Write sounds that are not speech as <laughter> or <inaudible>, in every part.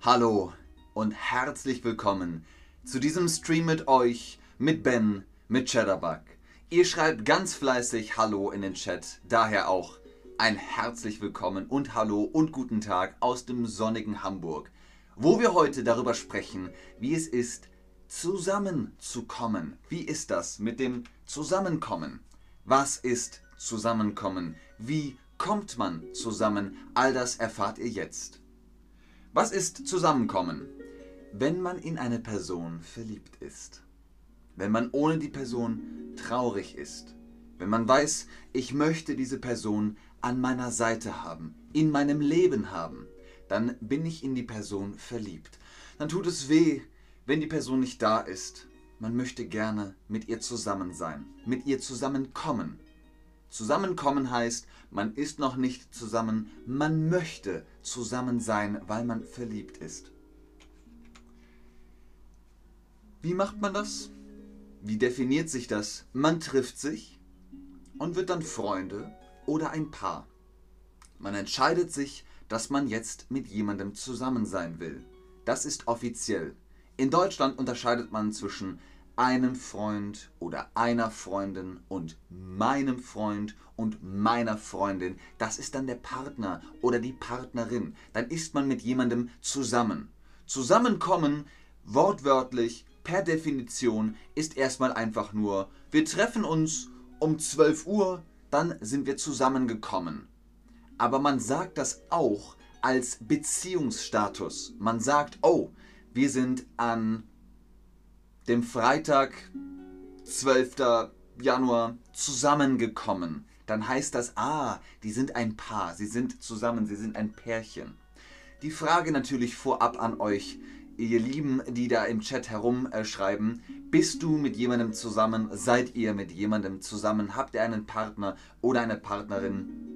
Hallo und herzlich willkommen zu diesem Stream mit euch, mit Ben, mit Cheddarbug. Ihr schreibt ganz fleißig Hallo in den Chat, daher auch ein herzlich willkommen und Hallo und guten Tag aus dem sonnigen Hamburg, wo wir heute darüber sprechen, wie es ist, zusammenzukommen. Wie ist das mit dem Zusammenkommen? Was ist Zusammenkommen? Wie kommt man zusammen? All das erfahrt ihr jetzt. Was ist Zusammenkommen? Wenn man in eine Person verliebt ist. Wenn man ohne die Person traurig ist. Wenn man weiß, ich möchte diese Person an meiner Seite haben, in meinem Leben haben, dann bin ich in die Person verliebt. Dann tut es weh, wenn die Person nicht da ist. Man möchte gerne mit ihr zusammen sein, mit ihr zusammenkommen. Zusammenkommen heißt, man ist noch nicht zusammen, man möchte zusammen sein, weil man verliebt ist. Wie macht man das? Wie definiert sich das? Man trifft sich und wird dann Freunde oder ein Paar. Man entscheidet sich, dass man jetzt mit jemandem zusammen sein will. Das ist offiziell. In Deutschland unterscheidet man zwischen einem Freund oder einer Freundin und meinem Freund und meiner Freundin. Das ist dann der Partner oder die Partnerin. Dann ist man mit jemandem zusammen. Zusammenkommen, wortwörtlich, per Definition, ist erstmal einfach nur, wir treffen uns um 12 Uhr, dann sind wir zusammengekommen. Aber man sagt das auch als Beziehungsstatus. Man sagt, oh, wir sind an dem Freitag, 12. Januar, zusammengekommen, dann heißt das, ah, die sind ein Paar, sie sind zusammen, sie sind ein Pärchen. Die Frage natürlich vorab an euch, ihr Lieben, die da im Chat herumschreiben, bist du mit jemandem zusammen, seid ihr mit jemandem zusammen, habt ihr einen Partner oder eine Partnerin?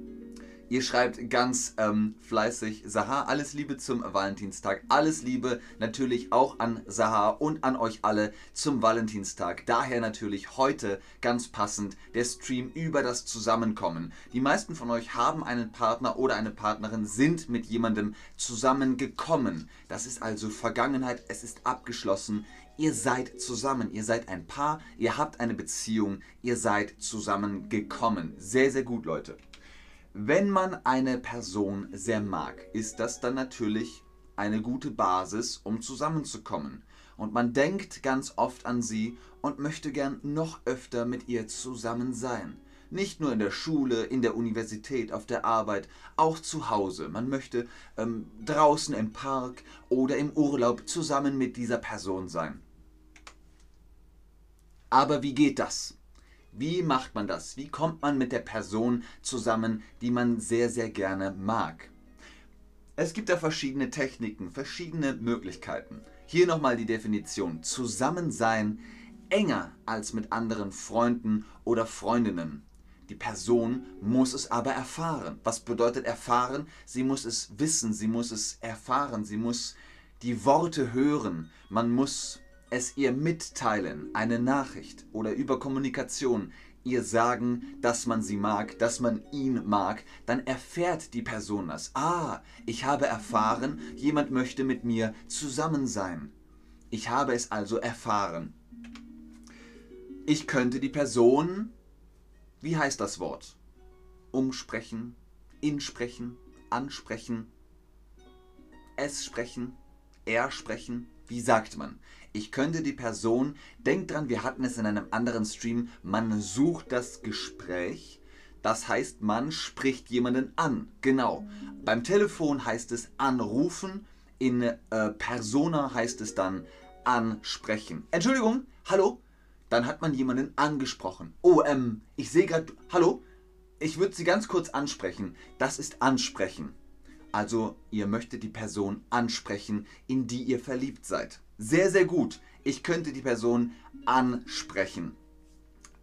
Ihr schreibt ganz ähm, fleißig, Sahar, alles Liebe zum Valentinstag. Alles Liebe natürlich auch an Sahar und an euch alle zum Valentinstag. Daher natürlich heute ganz passend der Stream über das Zusammenkommen. Die meisten von euch haben einen Partner oder eine Partnerin, sind mit jemandem zusammengekommen. Das ist also Vergangenheit, es ist abgeschlossen. Ihr seid zusammen, ihr seid ein Paar, ihr habt eine Beziehung, ihr seid zusammengekommen. Sehr, sehr gut, Leute. Wenn man eine Person sehr mag, ist das dann natürlich eine gute Basis, um zusammenzukommen. Und man denkt ganz oft an sie und möchte gern noch öfter mit ihr zusammen sein. Nicht nur in der Schule, in der Universität, auf der Arbeit, auch zu Hause. Man möchte ähm, draußen im Park oder im Urlaub zusammen mit dieser Person sein. Aber wie geht das? Wie macht man das? Wie kommt man mit der Person zusammen, die man sehr, sehr gerne mag? Es gibt da verschiedene Techniken, verschiedene Möglichkeiten. Hier nochmal die Definition. Zusammen sein enger als mit anderen Freunden oder Freundinnen. Die Person muss es aber erfahren. Was bedeutet erfahren? Sie muss es wissen, sie muss es erfahren, sie muss die Worte hören. Man muss es ihr mitteilen, eine Nachricht oder über Kommunikation, ihr sagen, dass man sie mag, dass man ihn mag, dann erfährt die Person das. Ah, ich habe erfahren, jemand möchte mit mir zusammen sein. Ich habe es also erfahren. Ich könnte die Person, wie heißt das Wort? Umsprechen, insprechen, ansprechen, es sprechen, er sprechen. Wie sagt man? Ich könnte die Person, denkt dran, wir hatten es in einem anderen Stream, man sucht das Gespräch. Das heißt, man spricht jemanden an. Genau. Beim Telefon heißt es anrufen. In äh, Persona heißt es dann ansprechen. Entschuldigung, hallo? Dann hat man jemanden angesprochen. Oh, ähm, ich sehe gerade, hallo? Ich würde Sie ganz kurz ansprechen. Das ist ansprechen. Also, ihr möchtet die Person ansprechen, in die ihr verliebt seid. Sehr, sehr gut. Ich könnte die Person ansprechen.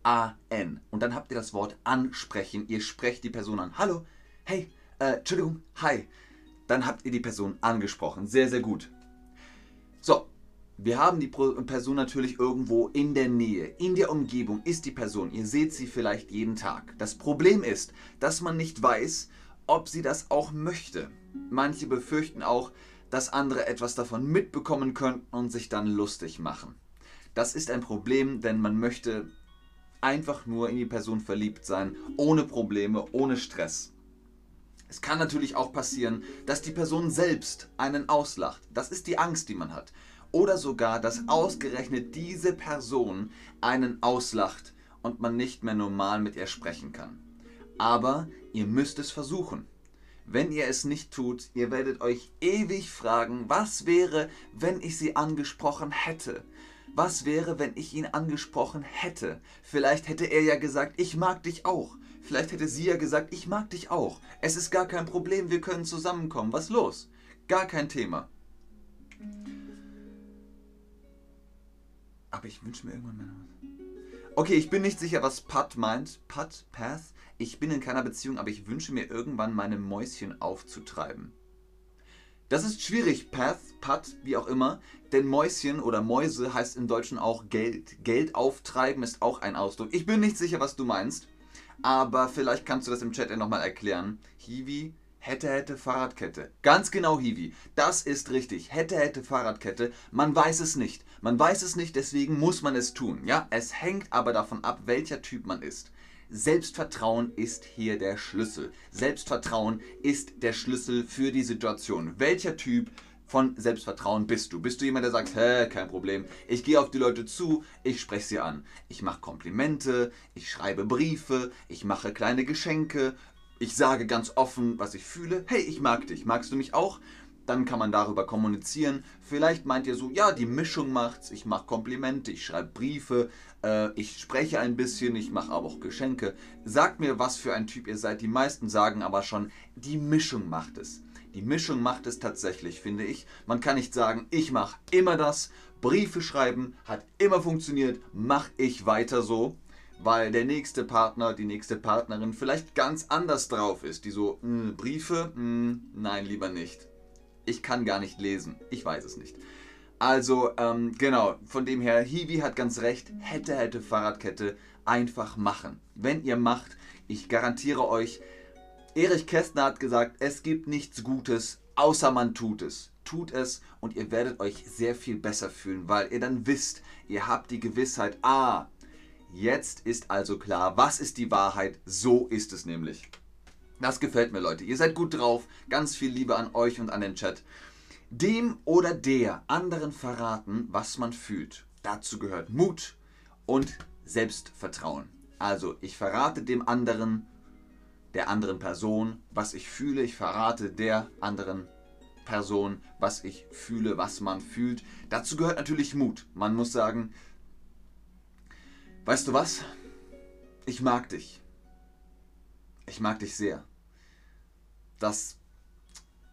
A-N. Und dann habt ihr das Wort ansprechen. Ihr sprecht die Person an. Hallo, hey, äh, Entschuldigung, hi. Dann habt ihr die Person angesprochen. Sehr, sehr gut. So, wir haben die Person natürlich irgendwo in der Nähe, in der Umgebung ist die Person. Ihr seht sie vielleicht jeden Tag. Das Problem ist, dass man nicht weiß, ob sie das auch möchte. Manche befürchten auch, dass andere etwas davon mitbekommen könnten und sich dann lustig machen. Das ist ein Problem, denn man möchte einfach nur in die Person verliebt sein, ohne Probleme, ohne Stress. Es kann natürlich auch passieren, dass die Person selbst einen auslacht. Das ist die Angst, die man hat. Oder sogar, dass ausgerechnet diese Person einen auslacht und man nicht mehr normal mit ihr sprechen kann. Aber ihr müsst es versuchen. Wenn ihr es nicht tut, ihr werdet euch ewig fragen, was wäre, wenn ich sie angesprochen hätte? Was wäre, wenn ich ihn angesprochen hätte? Vielleicht hätte er ja gesagt, ich mag dich auch. Vielleicht hätte sie ja gesagt, ich mag dich auch. Es ist gar kein Problem, wir können zusammenkommen. Was los? Gar kein Thema. Aber ich wünsche mir irgendwann mal Okay, ich bin nicht sicher, was Pat meint. Pat, Path? Ich bin in keiner Beziehung, aber ich wünsche mir irgendwann meine Mäuschen aufzutreiben. Das ist schwierig, Path, Pat, wie auch immer, denn Mäuschen oder Mäuse heißt im Deutschen auch Geld. Geld auftreiben ist auch ein Ausdruck. Ich bin nicht sicher, was du meinst, aber vielleicht kannst du das im Chat nochmal erklären. Hiwi, Hätte, hätte, Fahrradkette. Ganz genau, Hiwi. Das ist richtig. Hätte, hätte, Fahrradkette. Man weiß es nicht. Man weiß es nicht, deswegen muss man es tun. Ja, es hängt aber davon ab, welcher Typ man ist. Selbstvertrauen ist hier der Schlüssel. Selbstvertrauen ist der Schlüssel für die Situation. Welcher Typ von Selbstvertrauen bist du? Bist du jemand, der sagt, hä, kein Problem, ich gehe auf die Leute zu, ich spreche sie an. Ich mache Komplimente, ich schreibe Briefe, ich mache kleine Geschenke, ich sage ganz offen, was ich fühle. Hey, ich mag dich. Magst du mich auch? Dann kann man darüber kommunizieren. Vielleicht meint ihr so, ja, die Mischung macht's. Ich mache Komplimente, ich schreibe Briefe, äh, ich spreche ein bisschen, ich mache aber auch Geschenke. Sagt mir, was für ein Typ ihr seid. Die meisten sagen aber schon, die Mischung macht es. Die Mischung macht es tatsächlich, finde ich. Man kann nicht sagen, ich mache immer das. Briefe schreiben hat immer funktioniert, mache ich weiter so weil der nächste Partner, die nächste Partnerin vielleicht ganz anders drauf ist. Die so, mh, hm, Briefe? Mh, hm, nein, lieber nicht. Ich kann gar nicht lesen. Ich weiß es nicht. Also, ähm, genau, von dem her, Hiwi hat ganz recht. Hätte, hätte Fahrradkette einfach machen. Wenn ihr macht, ich garantiere euch, Erich Kästner hat gesagt, es gibt nichts Gutes, außer man tut es. Tut es und ihr werdet euch sehr viel besser fühlen, weil ihr dann wisst, ihr habt die Gewissheit, ah, Jetzt ist also klar, was ist die Wahrheit? So ist es nämlich. Das gefällt mir, Leute. Ihr seid gut drauf. Ganz viel Liebe an euch und an den Chat. Dem oder der anderen verraten, was man fühlt. Dazu gehört Mut und Selbstvertrauen. Also, ich verrate dem anderen, der anderen Person, was ich fühle. Ich verrate der anderen Person, was ich fühle, was man fühlt. Dazu gehört natürlich Mut. Man muss sagen, Weißt du was? Ich mag dich. Ich mag dich sehr. Das.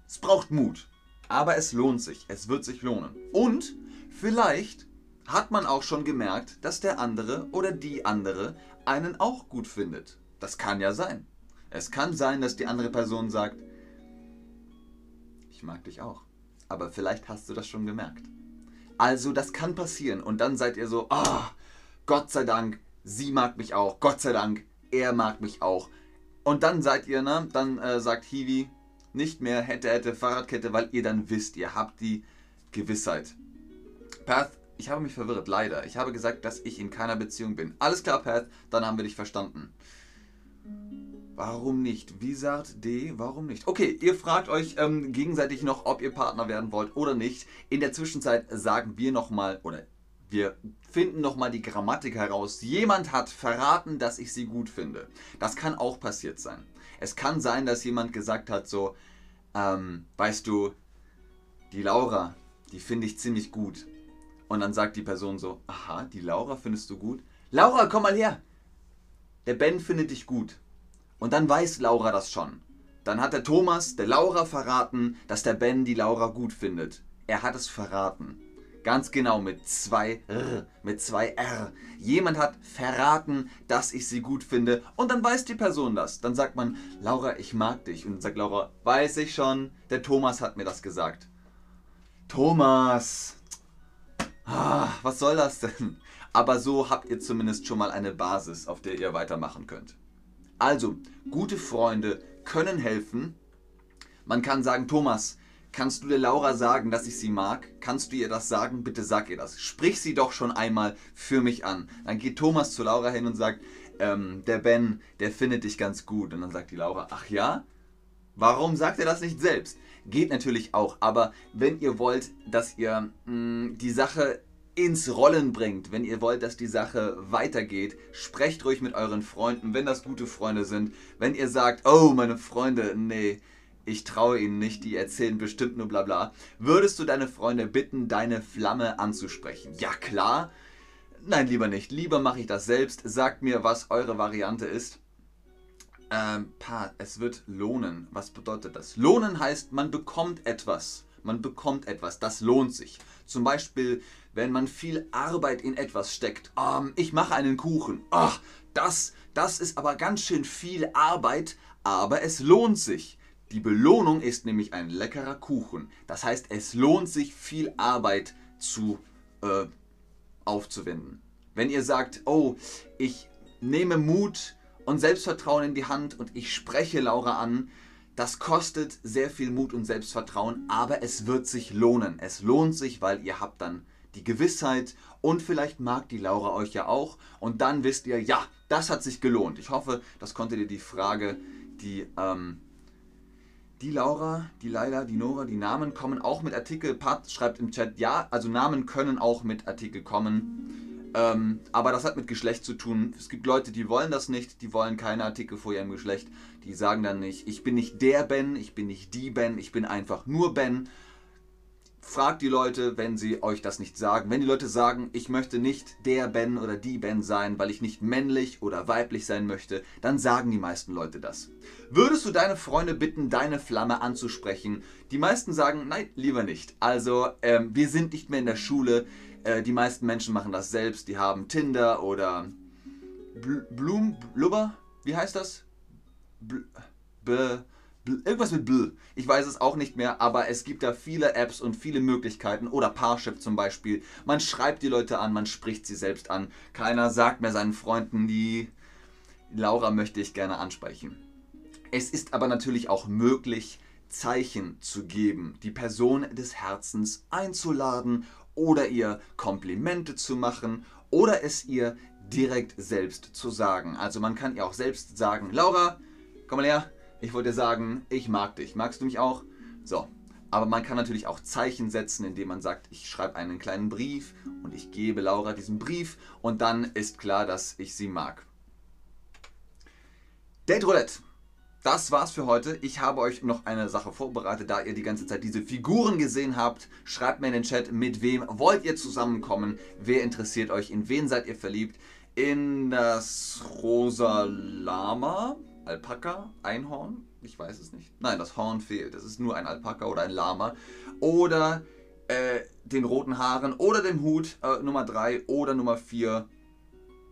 Es braucht Mut. Aber es lohnt sich. Es wird sich lohnen. Und vielleicht hat man auch schon gemerkt, dass der andere oder die andere einen auch gut findet. Das kann ja sein. Es kann sein, dass die andere Person sagt, ich mag dich auch. Aber vielleicht hast du das schon gemerkt. Also das kann passieren und dann seid ihr so, oh, Gott sei Dank, sie mag mich auch. Gott sei Dank, er mag mich auch. Und dann seid ihr, ne? Dann äh, sagt Hiwi nicht mehr hätte, hätte, Fahrradkette, weil ihr dann wisst, ihr habt die Gewissheit. Path, ich habe mich verwirrt, leider. Ich habe gesagt, dass ich in keiner Beziehung bin. Alles klar, Path, dann haben wir dich verstanden. Warum nicht? Visart D, warum nicht? Okay, ihr fragt euch ähm, gegenseitig noch, ob ihr Partner werden wollt oder nicht. In der Zwischenzeit sagen wir nochmal, oder wir finden nochmal die Grammatik heraus. Jemand hat verraten, dass ich sie gut finde. Das kann auch passiert sein. Es kann sein, dass jemand gesagt hat, so, ähm, weißt du, die Laura, die finde ich ziemlich gut. Und dann sagt die Person so, aha, die Laura findest du gut? Laura, komm mal her. Der Ben findet dich gut. Und dann weiß Laura das schon. Dann hat der Thomas der Laura verraten, dass der Ben die Laura gut findet. Er hat es verraten. Ganz genau, mit zwei R, mit zwei R. Jemand hat verraten, dass ich sie gut finde und dann weiß die Person das. Dann sagt man, Laura, ich mag dich. Und dann sagt Laura, weiß ich schon, der Thomas hat mir das gesagt. Thomas! Ah, was soll das denn? Aber so habt ihr zumindest schon mal eine Basis, auf der ihr weitermachen könnt. Also, gute Freunde können helfen. Man kann sagen, Thomas, Kannst du der Laura sagen, dass ich sie mag? Kannst du ihr das sagen? Bitte sag ihr das. Sprich sie doch schon einmal für mich an. Dann geht Thomas zu Laura hin und sagt, ähm, der Ben, der findet dich ganz gut. Und dann sagt die Laura, ach ja? Warum sagt er das nicht selbst? Geht natürlich auch, aber wenn ihr wollt, dass ihr mh, mm, die Sache ins Rollen bringt, wenn ihr wollt, dass die Sache weitergeht, sprecht ruhig mit euren Freunden, wenn das gute Freunde sind. Wenn ihr sagt, oh, meine Freunde, nee, ich traue ihnen nicht, die erzählen bestimmt nur bla bla. Würdest du deine Freunde bitten, deine Flamme anzusprechen? Ja, klar. Nein, lieber nicht. Lieber mache ich das selbst. Sagt mir, was eure Variante ist. Ähm, Part, es wird lohnen. Was bedeutet das? Lohnen heißt, man bekommt etwas. Man bekommt etwas. Das lohnt sich. Zum Beispiel, wenn man viel Arbeit in etwas steckt. Ähm, ich mache einen Kuchen. Ach, das, das ist aber ganz schön viel Arbeit, aber es lohnt sich. Die Belohnung ist nämlich ein leckerer Kuchen. Das heißt, es lohnt sich viel Arbeit zu äh, aufzuwenden. Wenn ihr sagt, oh, ich nehme Mut und Selbstvertrauen in die Hand und ich spreche Laura an, das kostet sehr viel Mut und Selbstvertrauen, aber es wird sich lohnen. Es lohnt sich, weil ihr habt dann die Gewissheit und vielleicht mag die Laura euch ja auch und dann wisst ihr, ja, das hat sich gelohnt. Ich hoffe, das konnte dir die Frage, die ähm, die Laura, die Leila, die Nora, die Namen kommen auch mit Artikel. Pat schreibt im Chat, ja, also Namen können auch mit Artikel kommen. Ähm, aber das hat mit Geschlecht zu tun. Es gibt Leute, die wollen das nicht, die wollen keine Artikel vor ihrem Geschlecht. Die sagen dann nicht, ich bin nicht der Ben, ich bin nicht die Ben, ich bin einfach nur Ben. Fragt die Leute, wenn sie euch das nicht sagen. Wenn die Leute sagen, ich möchte nicht der Ben oder die Ben sein, weil ich nicht männlich oder weiblich sein möchte, dann sagen die meisten Leute das. Würdest du deine Freunde bitten, deine Flamme anzusprechen? Die meisten sagen, nein, lieber nicht. Also, ähm, wir sind nicht mehr in der Schule. Äh, die meisten Menschen machen das selbst. Die haben Tinder oder Bl Blum, Blubber, wie heißt das? Bl Be Irgendwas mit Bl. Ich weiß es auch nicht mehr, aber es gibt da viele Apps und viele Möglichkeiten. Oder Parship zum Beispiel. Man schreibt die Leute an, man spricht sie selbst an. Keiner sagt mehr seinen Freunden, die Laura möchte ich gerne ansprechen. Es ist aber natürlich auch möglich, Zeichen zu geben, die Person des Herzens einzuladen oder ihr Komplimente zu machen oder es ihr direkt selbst zu sagen. Also man kann ihr auch selbst sagen, Laura, komm mal her, ich wollte sagen, ich mag dich. Magst du mich auch? So. Aber man kann natürlich auch Zeichen setzen, indem man sagt, ich schreibe einen kleinen Brief und ich gebe Laura diesen Brief und dann ist klar, dass ich sie mag. Date Roulette. Das war's für heute. Ich habe euch noch eine Sache vorbereitet, da ihr die ganze Zeit diese Figuren gesehen habt. Schreibt mir in den Chat, mit wem wollt ihr zusammenkommen? Wer interessiert euch? In wen seid ihr verliebt? In das rosa Lama? Alpaka, Einhorn, ich weiß es nicht. Nein, das Horn fehlt. Es ist nur ein Alpaka oder ein Lama. Oder äh, den roten Haaren oder dem Hut, äh, Nummer 3 oder Nummer 4.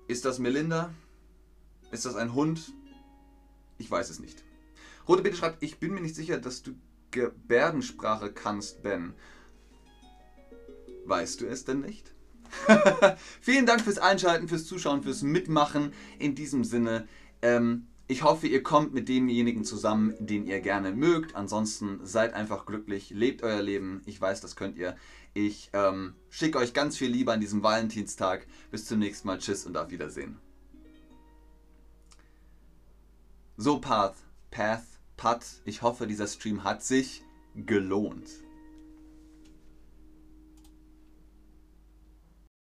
Ist das Melinda? Ist das ein Hund? Ich weiß es nicht. Rote Bitte schreibt, ich bin mir nicht sicher, dass du Gebärdensprache kannst, Ben. Weißt du es denn nicht? <laughs> Vielen Dank fürs Einschalten, fürs Zuschauen, fürs Mitmachen. In diesem Sinne, ähm, ich hoffe, ihr kommt mit demjenigen zusammen, den ihr gerne mögt. Ansonsten seid einfach glücklich, lebt euer Leben. Ich weiß, das könnt ihr. Ich ähm, schicke euch ganz viel Liebe an diesem Valentinstag. Bis zum nächsten Mal. Tschüss und auf Wiedersehen. So, Path, Path, Pat. Ich hoffe, dieser Stream hat sich gelohnt.